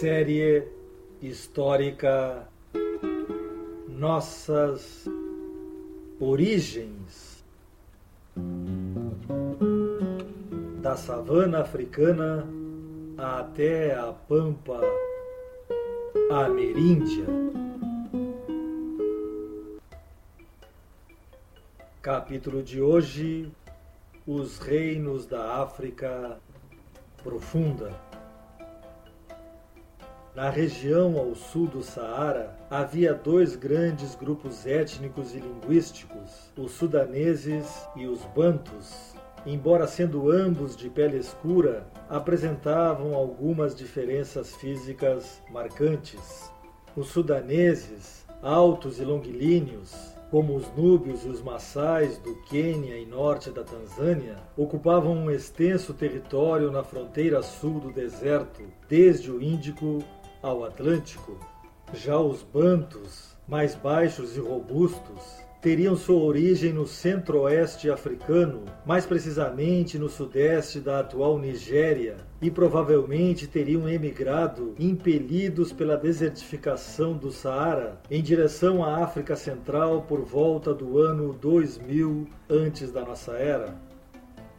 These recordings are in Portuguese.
Série histórica Nossas Origens da savana africana até a pampa ameríndia. Capítulo de hoje: Os reinos da África profunda. Na região ao sul do Saara, havia dois grandes grupos étnicos e linguísticos, os sudaneses e os bantus. Embora sendo ambos de pele escura, apresentavam algumas diferenças físicas marcantes. Os sudaneses, altos e longilíneos, como os núbios e os maçais do Quênia e norte da Tanzânia, ocupavam um extenso território na fronteira sul do deserto, desde o Índico ao Atlântico. Já os bantus, mais baixos e robustos, teriam sua origem no centro-oeste africano, mais precisamente no sudeste da atual Nigéria, e provavelmente teriam emigrado, impelidos pela desertificação do Saara, em direção à África Central por volta do ano 2000 antes da nossa era.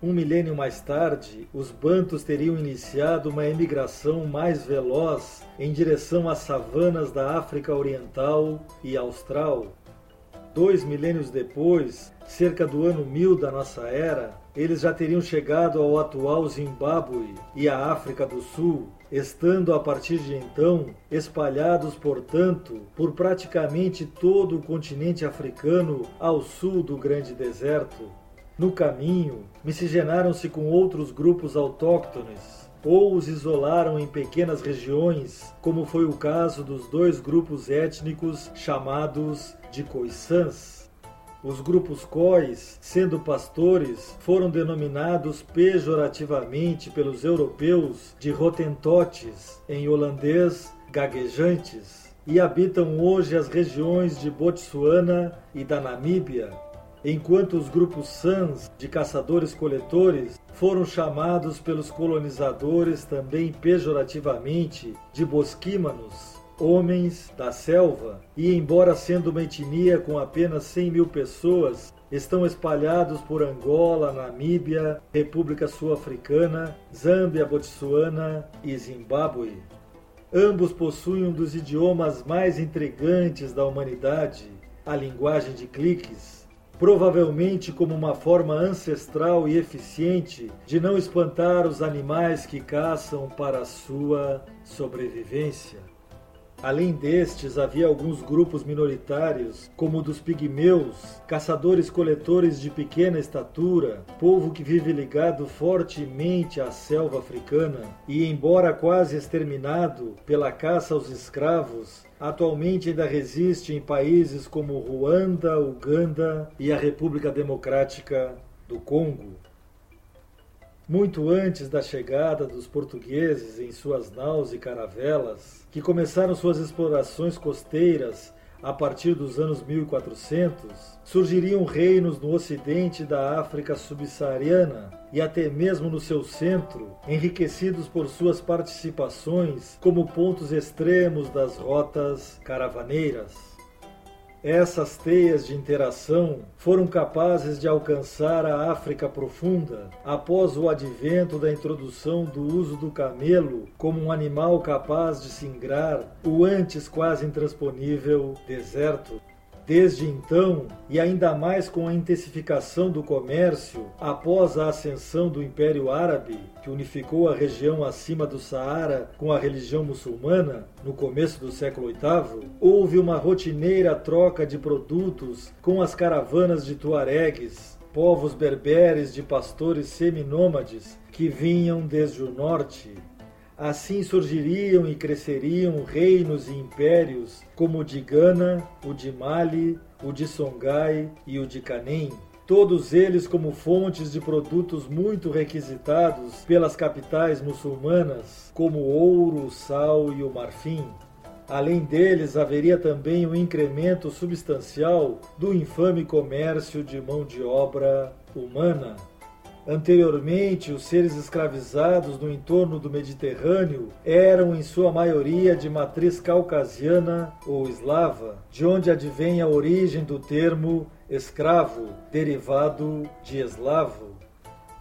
Um milênio mais tarde, os bantus teriam iniciado uma emigração mais veloz em direção às savanas da África Oriental e Austral. Dois milênios depois, cerca do ano 1000 da nossa era, eles já teriam chegado ao atual Zimbábue e à África do Sul, estando a partir de então espalhados, portanto, por praticamente todo o continente africano ao sul do Grande Deserto. No caminho, miscigenaram-se com outros grupos autóctones ou os isolaram em pequenas regiões, como foi o caso dos dois grupos étnicos chamados de Khoisans. Os grupos Khois, sendo pastores, foram denominados pejorativamente pelos europeus de Rotentotes, em holandês gaguejantes, e habitam hoje as regiões de Botsuana e da Namíbia, enquanto os grupos Sans de caçadores-coletores foram chamados pelos colonizadores também pejorativamente de bosquímanos, homens da selva, e embora sendo uma etnia com apenas 100 mil pessoas, estão espalhados por Angola, Namíbia, República Sul-Africana, Zâmbia, Botsuana e Zimbábue. Ambos possuem um dos idiomas mais intrigantes da humanidade, a linguagem de cliques provavelmente como uma forma ancestral e eficiente de não espantar os animais que caçam para sua sobrevivência. Além destes, havia alguns grupos minoritários, como o dos pigmeus, caçadores-coletores de pequena estatura, povo que vive ligado fortemente à selva africana e, embora quase exterminado pela caça aos escravos, atualmente ainda resiste em países como Ruanda, Uganda e a República Democrática do Congo. Muito antes da chegada dos portugueses em suas naus e caravelas, que começaram suas explorações costeiras a partir dos anos 1400, surgiriam reinos no ocidente da África subsaariana e até mesmo no seu centro, enriquecidos por suas participações como pontos extremos das rotas caravaneiras. Essas teias de interação foram capazes de alcançar a África profunda após o advento da introdução do uso do camelo como um animal capaz de singrar o antes quase intransponível deserto. Desde então, e ainda mais com a intensificação do comércio após a ascensão do Império Árabe, que unificou a região acima do Saara com a religião muçulmana no começo do século VIII, houve uma rotineira troca de produtos com as caravanas de tuaregues povos berberes de pastores seminômades que vinham desde o norte. Assim surgiriam e cresceriam reinos e impérios como o de Gana, o de Mali, o de Songhai e o de Canem, todos eles como fontes de produtos muito requisitados pelas capitais muçulmanas, como o ouro, o sal e o marfim. Além deles, haveria também um incremento substancial do infame comércio de mão de obra humana. Anteriormente, os seres escravizados no entorno do Mediterrâneo eram, em sua maioria, de matriz caucasiana ou eslava, de onde advém a origem do termo escravo, derivado de eslavo.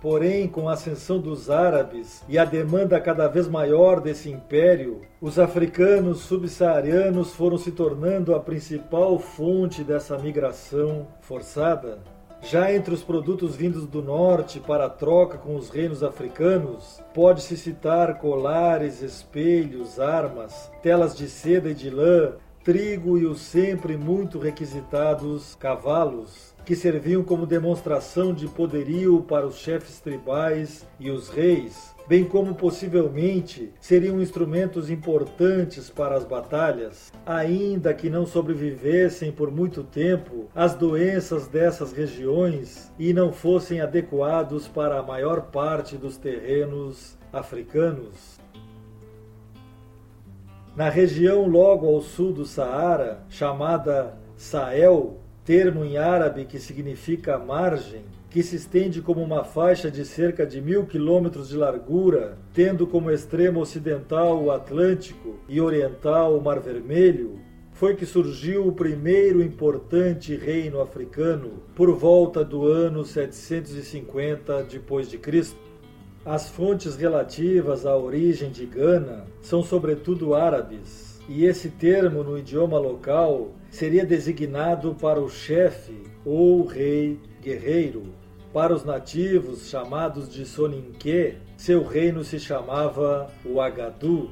Porém, com a ascensão dos árabes e a demanda cada vez maior desse império, os africanos subsaarianos foram se tornando a principal fonte dessa migração forçada. Já entre os produtos vindos do norte para troca com os reinos africanos, pode-se citar colares, espelhos, armas, telas de seda e de lã, trigo e os sempre muito requisitados cavalos, que serviam como demonstração de poderio para os chefes tribais e os reis, bem como possivelmente seriam instrumentos importantes para as batalhas, ainda que não sobrevivessem por muito tempo as doenças dessas regiões e não fossem adequados para a maior parte dos terrenos africanos. Na região logo ao sul do Saara, chamada Sahel, termo em árabe que significa margem, que se estende como uma faixa de cerca de mil quilômetros de largura, tendo como extremo ocidental o Atlântico e oriental o Mar Vermelho, foi que surgiu o primeiro importante reino africano por volta do ano 750 depois de Cristo. As fontes relativas à origem de Gana são sobretudo árabes, e esse termo no idioma local seria designado para o chefe ou rei guerreiro. Para os nativos, chamados de Soninke, seu reino se chamava o Agadu.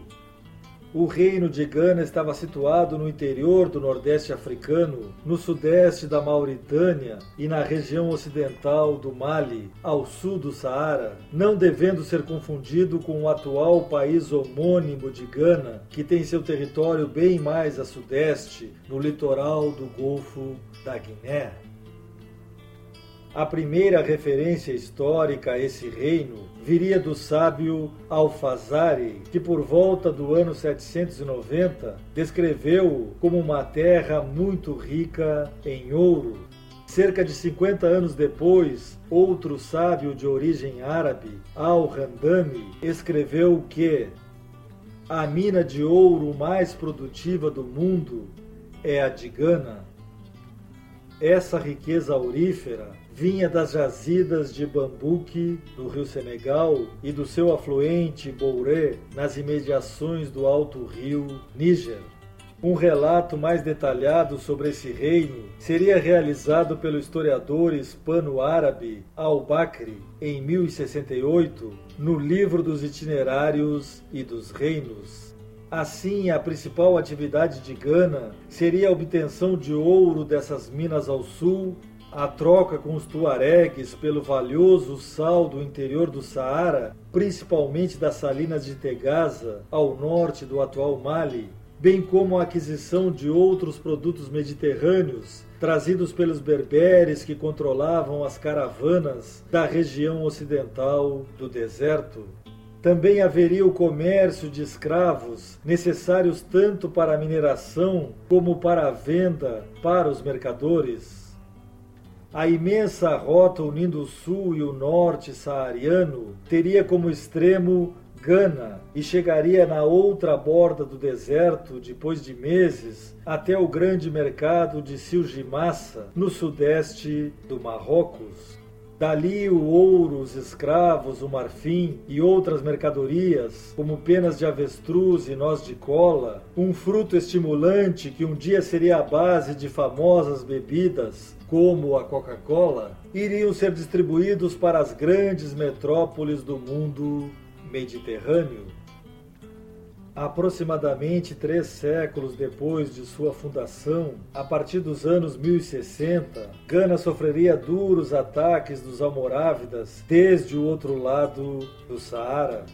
O reino de Gana estava situado no interior do Nordeste africano, no sudeste da Mauritânia e na região ocidental do Mali, ao sul do Saara, não devendo ser confundido com o atual país homônimo de Gana, que tem seu território bem mais a sudeste, no litoral do Golfo da Guiné. A primeira referência histórica a esse reino viria do sábio Alfazari, que por volta do ano 790 descreveu como uma terra muito rica em ouro. Cerca de 50 anos depois, outro sábio de origem árabe, Al-Randami, escreveu que a mina de ouro mais produtiva do mundo é a de Gana. Essa riqueza aurífera vinha das jazidas de Bambuque, no rio Senegal, e do seu afluente Bouré, nas imediações do alto rio Níger. Um relato mais detalhado sobre esse reino seria realizado pelo historiador hispano-árabe Al-Bakri em 1068, no Livro dos Itinerários e dos Reinos. Assim, a principal atividade de Gana seria a obtenção de ouro dessas minas ao sul a troca com os tuaregues pelo valioso sal do interior do Saara, principalmente das salinas de Tegaza, ao norte do atual Mali, bem como a aquisição de outros produtos mediterrâneos trazidos pelos berberes que controlavam as caravanas da região ocidental do deserto. Também haveria o comércio de escravos, necessários tanto para a mineração como para a venda para os mercadores. A imensa rota unindo o sul e o norte saariano teria como extremo Gana e chegaria na outra borda do deserto depois de meses até o grande mercado de Silgimassa, no sudeste do Marrocos. Dali o ouro, os escravos, o marfim e outras mercadorias, como penas de avestruz e noz de cola, um fruto estimulante que um dia seria a base de famosas bebidas, como a Coca-Cola, iriam ser distribuídos para as grandes metrópoles do mundo mediterrâneo. Aproximadamente três séculos depois de sua fundação, a partir dos anos 1060, Gana sofreria duros ataques dos almorávidas desde o outro lado do Saara.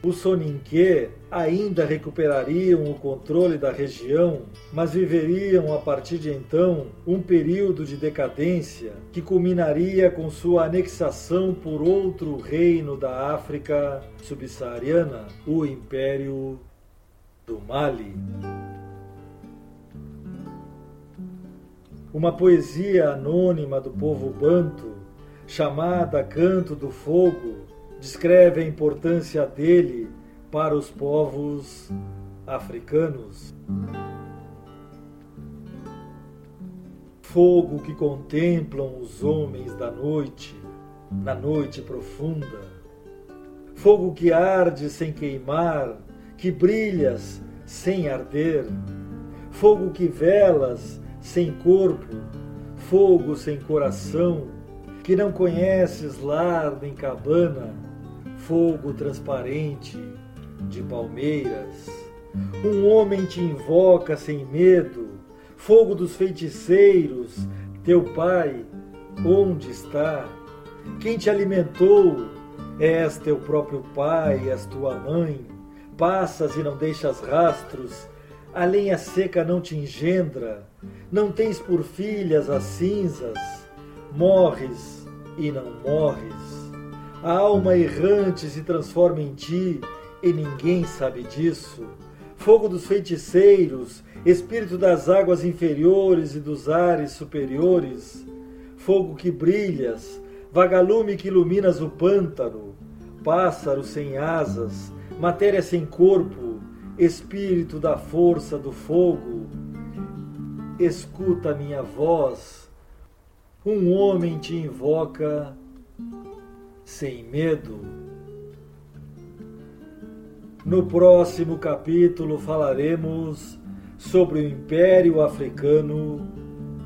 Os Soninké ainda recuperariam o controle da região, mas viveriam a partir de então um período de decadência que culminaria com sua anexação por outro reino da África subsaariana, o Império do Mali. Uma poesia anônima do povo banto, chamada Canto do Fogo, descreve a importância dele para os povos africanos. Fogo que contemplam os homens da noite, na noite profunda. Fogo que arde sem queimar que brilhas sem arder, fogo que velas sem corpo, fogo sem coração, que não conheces lar nem cabana, fogo transparente de palmeiras. Um homem te invoca sem medo, fogo dos feiticeiros, teu pai, onde está? Quem te alimentou? És teu próprio pai, és tua mãe passas e não deixas rastros, a lenha seca não te engendra, não tens por filhas as cinzas, morres e não morres. A alma errante se transforma em ti e ninguém sabe disso. Fogo dos feiticeiros, espírito das águas inferiores e dos ares superiores, fogo que brilhas, vagalume que iluminas o pântano, pássaro sem asas, matéria sem corpo, espírito da força do fogo, escuta minha voz, um homem te invoca sem medo. No próximo capítulo falaremos sobre o Império Africano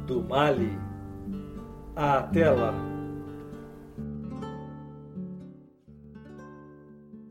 do Mali. Até lá!